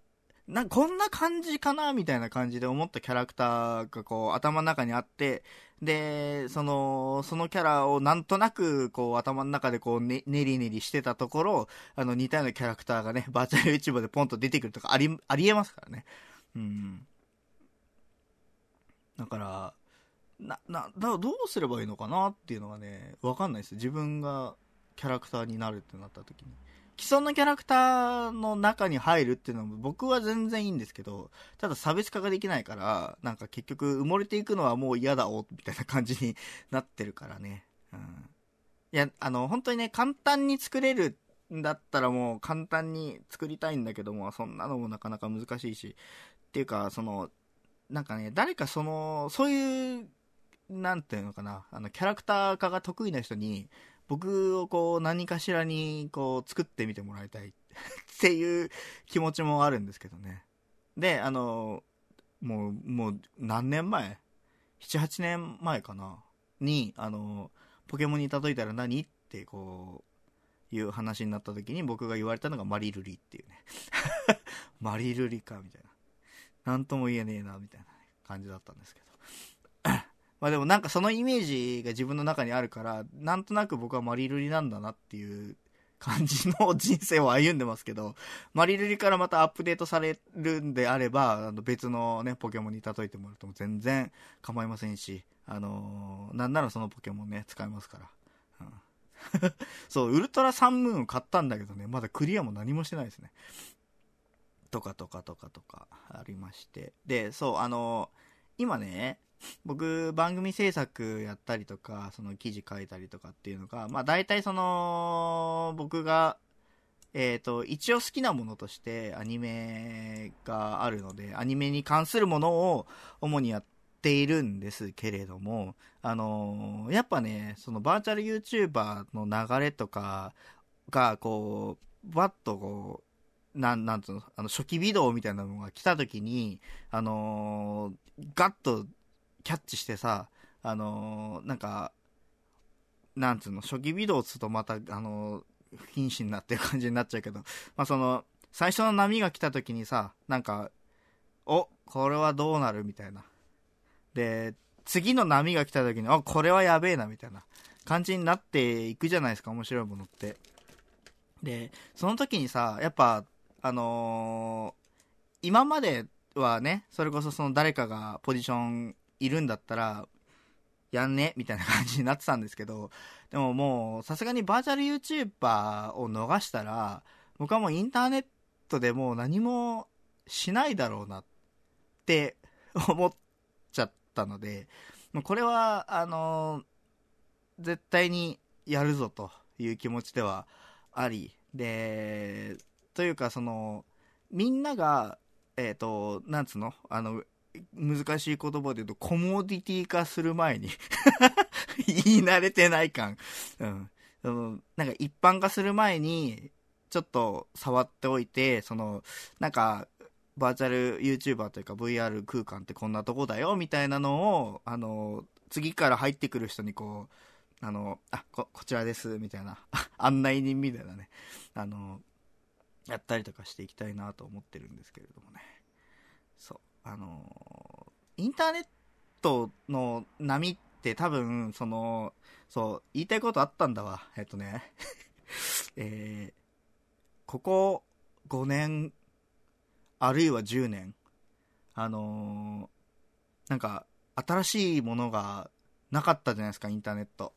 な、こんな感じかなみたいな感じで思ったキャラクターがこう頭の中にあって、で、その、そのキャラをなんとなくこう頭の中でこうね、ねりねりしてたところ、あの似たようなキャラクターがね、バーチャル YouTuber でポンと出てくるとかあり、ありえますからね。うん。だから、な、な、だどうすればいいのかなっていうのがね、わかんないです。自分がキャラクターになるってなった時に。既存のキャラクターの中に入るっていうのも僕は全然いいんですけど、ただ差別化ができないから、なんか結局埋もれていくのはもう嫌だお、みたいな感じになってるからね。うん。いや、あの、本当にね、簡単に作れるんだったらもう簡単に作りたいんだけども、そんなのもなかなか難しいし、っていうか、その、なんかね、誰かその、そういう、なんていうのかな、あの、キャラクター化が得意な人に、僕をこう何かしらにこう作ってみてもらいたい っていう気持ちもあるんですけどね。で、あの、もう、もう何年前 ?7、8年前かな？に、あの、ポケモンに例えたら何？ってこう、いう話になった時に僕が言われたのがマリルリっていうね。マリルリか、みたいな。なんとも言えねえな、みたいな感じだったんですけど。まあでもなんかそのイメージが自分の中にあるから、なんとなく僕はマリルリなんだなっていう感じの人生を歩んでますけど、マリルリからまたアップデートされるんであれば、あの別のね、ポケモンに例えてもらっても全然構いませんし、あのー、なんならそのポケモンね、使えますから。うん、そう、ウルトラサンムーンを買ったんだけどね、まだクリアも何もしてないですね。とかとかとかとかありまして。で、そう、あのー、今ね、僕、番組制作やったりとか、その記事書いたりとかっていうのが、まあ大体その、僕が、えっ、ー、と、一応好きなものとしてアニメがあるので、アニメに関するものを主にやっているんですけれども、あのー、やっぱね、そのバーチャル YouTuber の流れとかが、こう、バッとこう、なん、なんつうの、あの、初期微動みたいなのが来た時に、あのー、ガッとキャッチしてさ、あのー、なんか、なんつうの、初期微動をつとまた、あのー、不謹慎なっていう感じになっちゃうけど、まあその、最初の波が来た時にさ、なんか、お、これはどうなるみたいな。で、次の波が来た時に、あ、これはやべえな、みたいな感じになっていくじゃないですか、面白いものって。で、その時にさ、やっぱ、あのー、今まではね、それこそその誰かがポジションいるんだったら、やんねみたいな感じになってたんですけど、でももう、さすがにバーチャル YouTuber を逃したら、僕はもうインターネットでもう何もしないだろうなって思っちゃったので、もうこれは、あの、絶対にやるぞという気持ちではあり、で、というかその、みんなが、えっ、ー、と、なんつうの？あの、難しい言葉で言うと、コモディティ化する前に 言い慣れてない感。うん。その、なんか一般化する前に、ちょっと触っておいて、その、なんか、バーチャル YouTuber というか VR 空間ってこんなとこだよ、みたいなのを、あの、次から入ってくる人にこう、あの、あ、こ、こちらです、みたいな、案内人みたいなね、あの、やったりとかしていきたいなと思ってるんですけれどもね。そう。あの、インターネットの波って多分、その、そう、言いたいことあったんだわ。えっとね、えー、ここ5年、あるいは10年、あのー、なんか、新しいものがなかったじゃないですか、インターネット。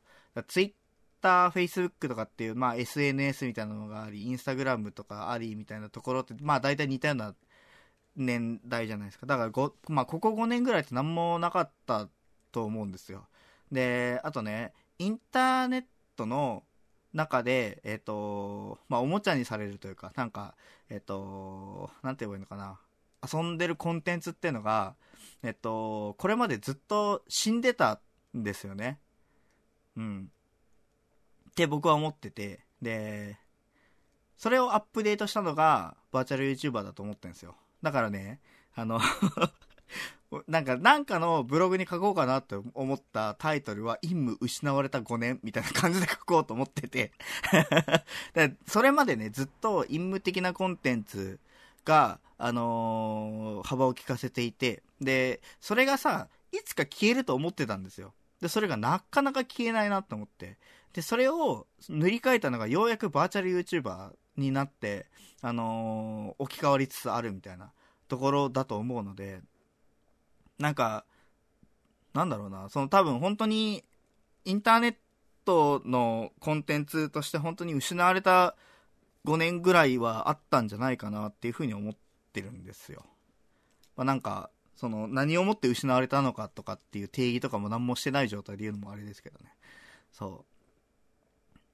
ツイッター、フェイスブックとかっていう、まあ SNS みたいなのがあり、インスタグラムとかありみたいなところって、まあ大体似たような年代じゃないですか。だから、まあ、ここ5年ぐらいって何もなかったと思うんですよ。で、あとね、インターネットの中で、えっ、ー、と、まあ、おもちゃにされるというか、なんか、えっ、ー、と、なんて言えばいいのかな。遊んでるコンテンツっていうのが、えっと、これまでずっと死んでたんですよね。うん。って僕は思ってて、で、それをアップデートしたのがバーチャル YouTuber だと思ってるんですよ。だからね、あの なんか、なんかのブログに書こうかなと思ったタイトルは、陰夢失われた5年みたいな感じで書こうと思ってて それまでね、ずっと陰夢的なコンテンツが、あのー、幅を利かせていて、で、それがさ、いつか消えると思ってたんですよ。で、それがなかなか消えないなと思って。で、それを塗り替えたのがようやくバーチャル YouTuber になって、あのー、置き換わりつつあるみたいなところだと思うので、なんか、なんだろうな、その多分本当にインターネットのコンテンツとして本当に失われた5年ぐらいはあったんじゃないかなっていうふうに思ってるんですよ。まあ、なんか、その何をもって失われたのかとかっていう定義とかも何もしてない状態で言うのもあれですけどね。そ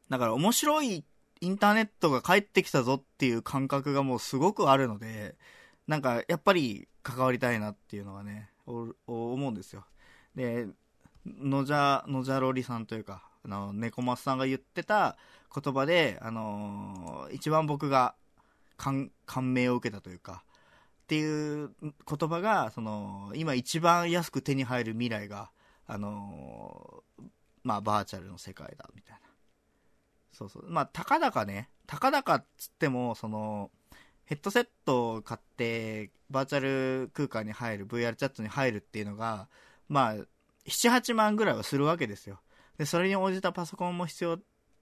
う。だから面白いインターネットが帰ってきたぞっていう感覚がもうすごくあるので、なんかやっぱり関わりたいなっていうのはね、思うんですよ。で、のじゃ、のじゃろりさんというか、あの、猫松さんが言ってた言葉で、あのー、一番僕が感銘を受けたというか、っていう言葉が、その、今一番安く手に入る未来が、あのー、まあ、バーチャルの世界だ、みたいな。そうそう。まあ、たかだかね、たかだかっつっても、その、ヘッドセットを買って、バーチャル空間に入る、VR チャットに入るっていうのが、まあ、7、8万ぐらいはするわけですよ。で、それに応じたパソコンも必要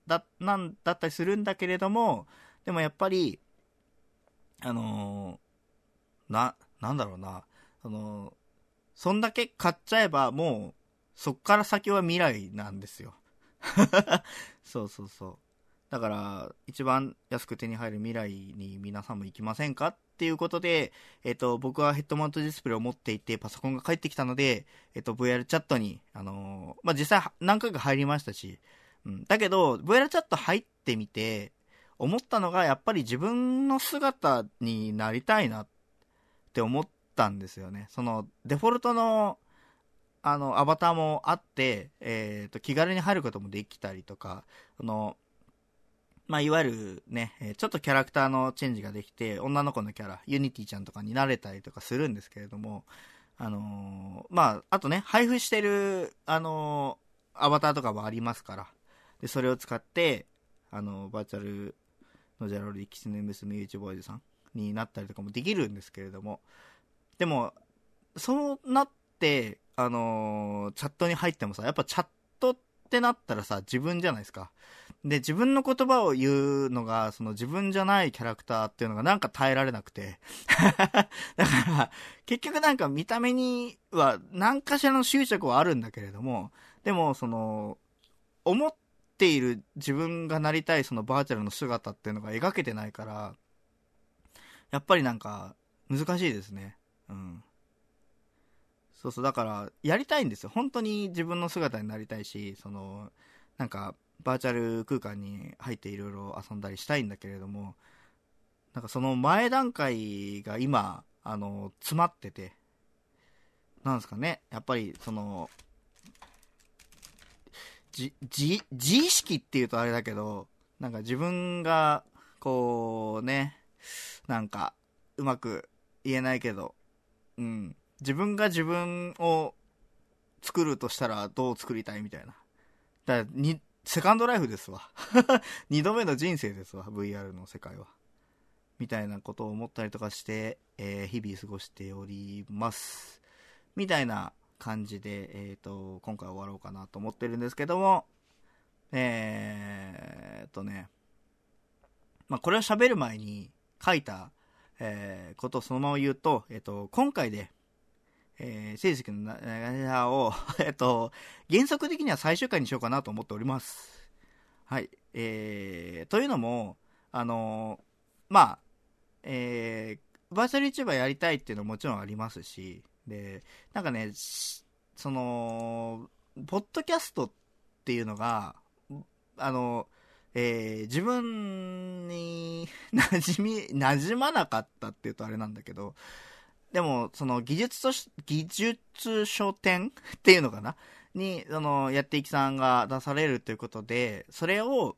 だ、なんだったりするんだけれども、でもやっぱり、あのー、な、なんだろうな、あのー、そんだけ買っちゃえばもう、そっから先は未来なんですよ。そうそうそう。だから、一番安く手に入る未来に皆さんも行きませんかっていうことで、えっ、と、僕はヘッドマウントディスプレイを持っていて、パソコンが返ってきたので、えっ、と、VR チャットに、あのー、まあ、実際何回か入りましたし、うん。だけど、VR チャット入ってみて、思ったのが、やっぱり自分の姿になりたいなって思ったんですよね。その、デフォルトの、あの、アバターもあって、えっ、ー、と、気軽に入ることもできたりとか、その、まあ、いわゆるね、ちょっとキャラクターのチェンジができて、女の子のキャラ、ユニティちゃんとかになれたりとかするんですけれども、あのー、まあ、あとね、配布してる、あのー、アバターとかもありますから、で、それを使って、あのー、バーチャルのジャロリキツネ娘ユーチューボーイズさんになったりとかもできるんですけれども、でも、そうなって、あのチャットに入ってもさ、やっぱチャットってなったらさ、自分じゃないですか。で、自分の言葉を言うのが、その自分じゃないキャラクターっていうのがなんか耐えられなくて。だから、結局なんか見た目には何かしらの執着はあるんだけれども、でもその、思っている自分がなりたいそのバーチャルの姿っていうのが描けてないから、やっぱりなんか難しいですね。うん。そうそう、だから、やりたいんですよ。本当に自分の姿になりたいし、その、なんか、バーチャル空間に入っていろいろ遊んだりしたいんだけれども、なんかその前段階が今、あの、詰まってて、なんですかね、やっぱりその、じ、じ、自意識っていうとあれだけど、なんか自分が、こうね、なんか、うまく言えないけど、うん、自分が自分を作るとしたらどう作りたいみたいな。だからに、セカンドライフですわ。二度目の人生ですわ、VR の世界は。みたいなことを思ったりとかして、えー、日々過ごしております。みたいな感じで、えっ、ー、と、今回終わろうかなと思ってるんですけども、えー、とね、まあ、これを喋る前に書いた、えー、ことをそのまま言うと、えっ、ー、と、今回で、えー、成績の長を、えっと、原則的には最終回にしようかなと思っております。はい。えー、というのも、あのー、まあ、えー、バーチャル YouTuber やりたいっていうのはもちろんありますし、で、なんかね、その、ポッドキャストっていうのが、あの、えー、自分に 馴染み、馴染まなかったっていうとあれなんだけど、でも、その技術とし、技術書店っていうのかな？に、その、やっていきさんが出されるということで、それを、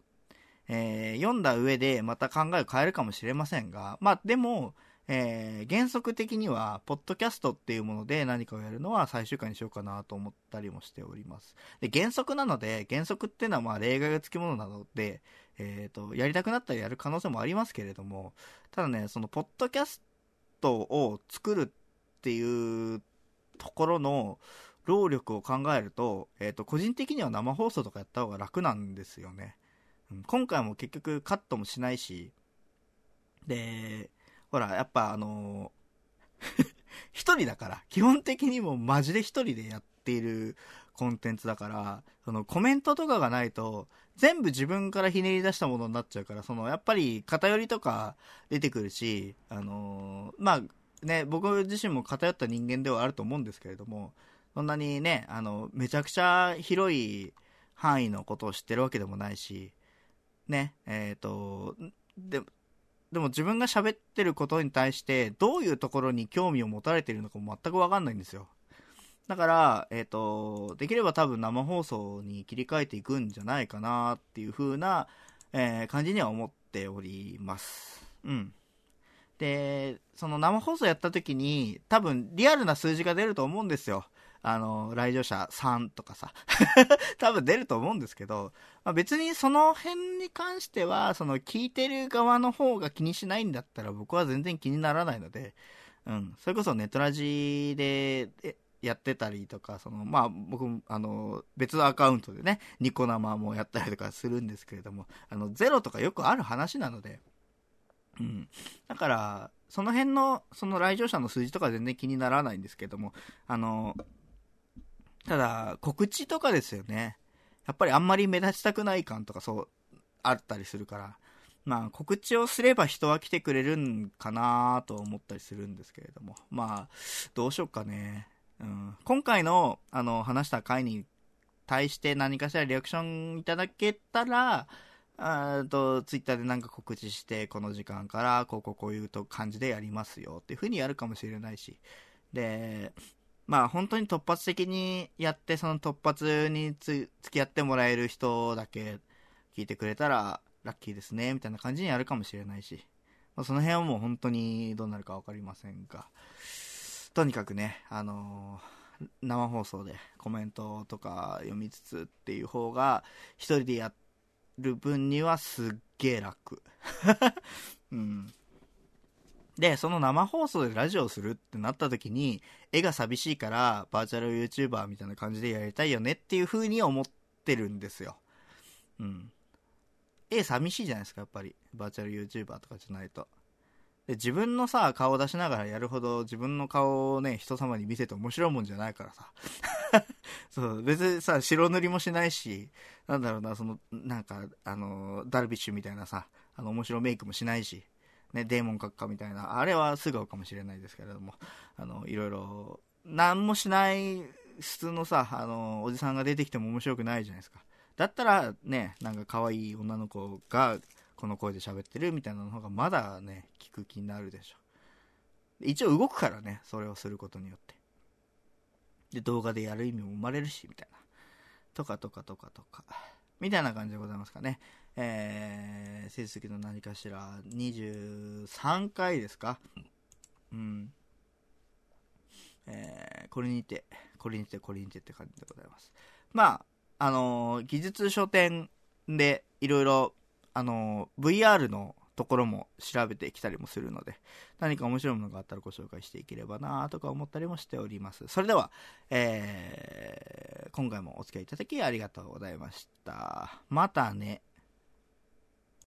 えー、読んだ上でまた考えを変えるかもしれませんが、まあでも、えー、原則的には、ポッドキャストっていうもので何かをやるのは最終回にしようかなと思ったりもしております。で、原則なので、原則っていうのはまあ例外がつきものなので、えっ、ー、と、やりたくなったらやる可能性もありますけれども、ただね、その、ポッドキャストトを作るっていうところの労力を考えると、えっ、ー、と、個人的には生放送とかやった方が楽なんですよね。うん、今回も結局カットもしないし、で、ほら、やっぱあの 一人だから、基本的にもマジで一人でやっているコンテンツだから、そのコメントとかがないと、全部自分からひねり出したものになっちゃうから、そのやっぱり偏りとか出てくるし、あのー、まあね、僕自身も偏った人間ではあると思うんですけれども、そんなにね、あの、めちゃくちゃ広い範囲のことを知ってるわけでもないし、ね、えっ、ー、と、で、でも自分が喋ってることに対してどういうところに興味を持たれてるのかも全くわかんないんですよ。だから、えっ、ー、と、できれば多分生放送に切り替えていくんじゃないかなっていう風な、えー、感じには思っております。うん。で、その生放送やった時に多分リアルな数字が出ると思うんですよ。あの、来場者3とかさ、多分出ると思うんですけど、まあ、別にその辺に関しては、その聞いてる側の方が気にしないんだったら僕は全然気にならないので、うん、それこそネットラジでえやってたりとか、その、まあ僕、あの、別のアカウントでね、ニコ生もやったりとかするんですけれども、あの、ゼロとかよくある話なので、うん。だから、その辺の、その来場者の数字とか全然気にならないんですけども、あの、ただ、告知とかですよね。やっぱりあんまり目立ちたくない感とかそう、あったりするから。まあ、告知をすれば人は来てくれるんかなと思ったりするんですけれども。まあ、どうしようかね。うん。今回の、あの、話した回に対して何かしらリアクションいただけたら、あと、ツイッターでなんか告知して、この時間から、こうこうこういうと感じでやりますよっていう風にやるかもしれないし。で、まあ本当に突発的にやって、その突発につ付き合ってもらえる人だけ聞いてくれたらラッキーですね、みたいな感じにやるかもしれないし、まあ、その辺はもう本当にどうなるかわかりませんが、とにかくね、あのー、生放送でコメントとか読みつつっていう方が、一人でやる分にはすっげえ楽。うん。で、その生放送でラジオをするってなった時に、絵が寂しいからバーチャル YouTuber みたいな感じでやりたいよねっていう風に思ってるんですよ。うん。絵寂しいじゃないですか、やっぱり。バーチャル YouTuber とかじゃないと。で、自分のさ、顔を出しながらやるほど自分の顔をね、人様に見せて面白いもんじゃないからさ。そう、別にさ、白塗りもしないし、なんだろうな、その、なんか、あの、ダルビッシュみたいなさ、あの、面白メイクもしないし。ね、デーモン閣下みたいな、あれは素顔かもしれないですけれども、あの、いろいろ、何もしない普通のさ、あの、おじさんが出てきても面白くないじゃないですか。だったら、ね、なんか可愛い女の子が、この声で喋ってるみたいなのがまだね、聞く気になるでしょ。一応動くからね、それをすることによって。で、動画でやる意味も生まれるし、みたいな。とかとかとかとか。みたいな感じでございますかね。えー、成績の何かしら、23回ですか？うん。えー、これにて、これにて、これにてって感じでございます。まあ、あのー、技術書店でいろいろ、あの、VR のところも調べてきたりもするので、何か面白いものがあったらご紹介していければなとか思ったりもしております。それでは、えー、今回もお付き合いいただきありがとうございました。またね。